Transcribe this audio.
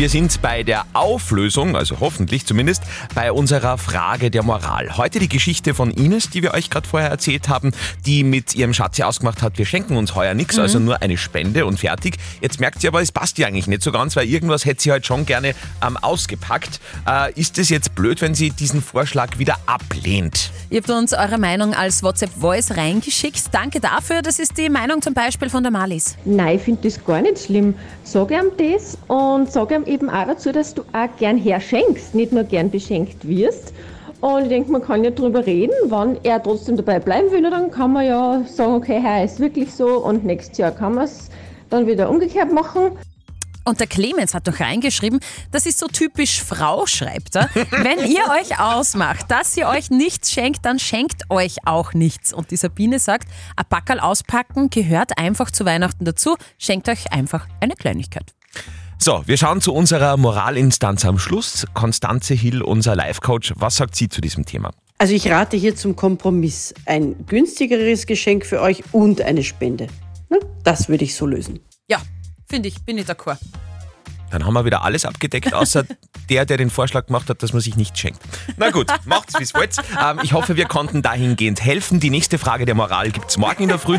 Wir sind bei der Auflösung, also hoffentlich zumindest, bei unserer Frage der Moral. Heute die Geschichte von Ines, die wir euch gerade vorher erzählt haben, die mit ihrem Schatz ausgemacht hat, wir schenken uns heuer nichts, also nur eine Spende und fertig. Jetzt merkt sie aber, es passt ihr eigentlich nicht so ganz, weil irgendwas hätte sie halt schon gerne ähm, ausgepackt. Äh, ist es jetzt blöd, wenn sie diesen Vorschlag wieder ablehnt? Ihr habt uns eure Meinung als WhatsApp-Voice reingeschickt. Danke dafür. Das ist die Meinung zum Beispiel von der Malis. Nein, ich finde das gar nicht schlimm. Sag ihm das und sag ihm eben auch dazu, dass du auch gern herschenkst, nicht nur gern beschenkt wirst. Und ich denke, man kann ja drüber reden, wann er trotzdem dabei bleiben will, dann kann man ja sagen, okay, Herr ist wirklich so und nächstes Jahr kann man es dann wieder umgekehrt machen. Und der Clemens hat noch reingeschrieben, das ist so typisch Frau, schreibt er. Wenn ihr euch ausmacht, dass ihr euch nichts schenkt, dann schenkt euch auch nichts. Und die Sabine sagt, ein Packerl auspacken gehört einfach zu Weihnachten dazu. Schenkt euch einfach eine Kleinigkeit. So, wir schauen zu unserer Moralinstanz am Schluss. Konstanze Hill, unser Life-Coach, was sagt sie zu diesem Thema? Also ich rate hier zum Kompromiss. Ein günstigeres Geschenk für euch und eine Spende. Na, das würde ich so lösen. Ja, finde ich, bin ich d'accord. Dann haben wir wieder alles abgedeckt, außer der, der den Vorschlag gemacht hat, dass man sich nicht schenkt. Na gut, macht's, wie's wollt. Ähm, ich hoffe, wir konnten dahingehend helfen. Die nächste Frage der Moral gibt's morgen in der Früh.